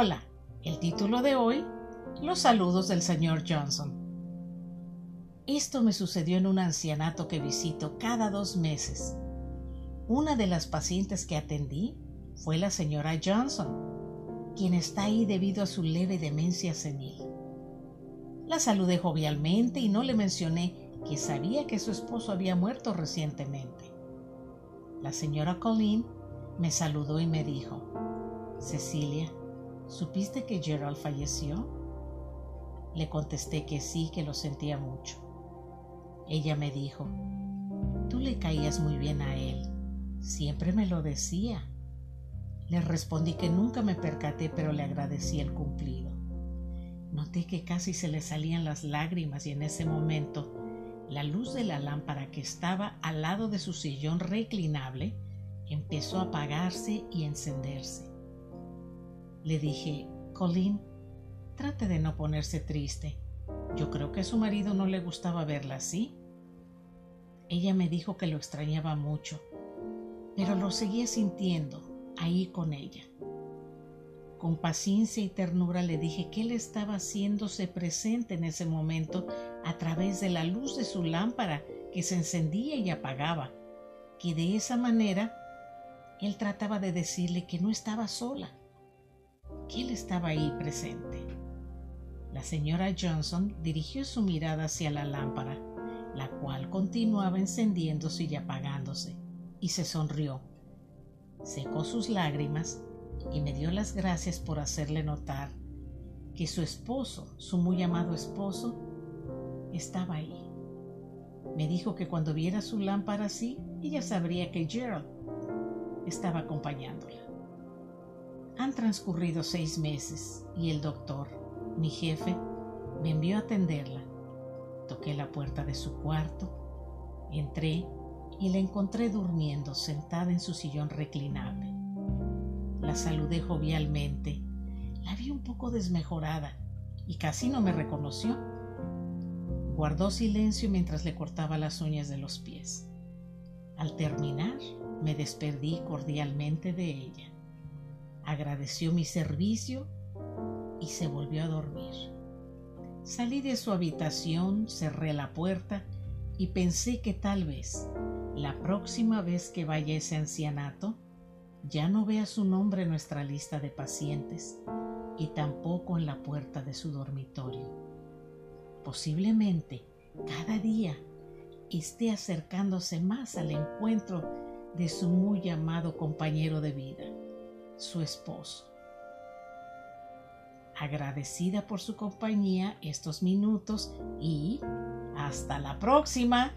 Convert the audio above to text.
Hola, el título de hoy, Los saludos del señor Johnson. Esto me sucedió en un ancianato que visito cada dos meses. Una de las pacientes que atendí fue la señora Johnson, quien está ahí debido a su leve demencia senil. La saludé jovialmente y no le mencioné que sabía que su esposo había muerto recientemente. La señora Colleen me saludó y me dijo, Cecilia, ¿supiste que Gerald falleció? Le contesté que sí, que lo sentía mucho. Ella me dijo, tú le caías muy bien a él, siempre me lo decía. Le respondí que nunca me percaté, pero le agradecí el cumplido. Noté que casi se le salían las lágrimas y en ese momento la luz de la lámpara que estaba al lado de su sillón reclinable empezó a apagarse y encenderse. Le dije, Colleen, trate de no ponerse triste. Yo creo que a su marido no le gustaba verla así. Ella me dijo que lo extrañaba mucho, pero lo seguía sintiendo ahí con ella. Con paciencia y ternura le dije que él estaba haciéndose presente en ese momento a través de la luz de su lámpara que se encendía y apagaba, que de esa manera él trataba de decirle que no estaba sola, que él estaba ahí presente. La señora Johnson dirigió su mirada hacia la lámpara, la cual continuaba encendiéndose y apagándose, y se sonrió. Secó sus lágrimas y me dio las gracias por hacerle notar que su esposo, su muy amado esposo, estaba ahí. Me dijo que cuando viera su lámpara así, ella sabría que Gerald estaba acompañándola. Han transcurrido seis meses y el doctor, mi jefe, me envió a atenderla. Toqué la puerta de su cuarto, entré y la encontré durmiendo sentada en su sillón reclinable. La saludé jovialmente. La vi un poco desmejorada y casi no me reconoció. Guardó silencio mientras le cortaba las uñas de los pies. Al terminar, me despedí cordialmente de ella agradeció mi servicio y se volvió a dormir. Salí de su habitación, cerré la puerta y pensé que tal vez la próxima vez que vaya ese ancianato ya no vea su nombre en nuestra lista de pacientes y tampoco en la puerta de su dormitorio. Posiblemente cada día esté acercándose más al encuentro de su muy amado compañero de vida su esposo. Agradecida por su compañía estos minutos y hasta la próxima.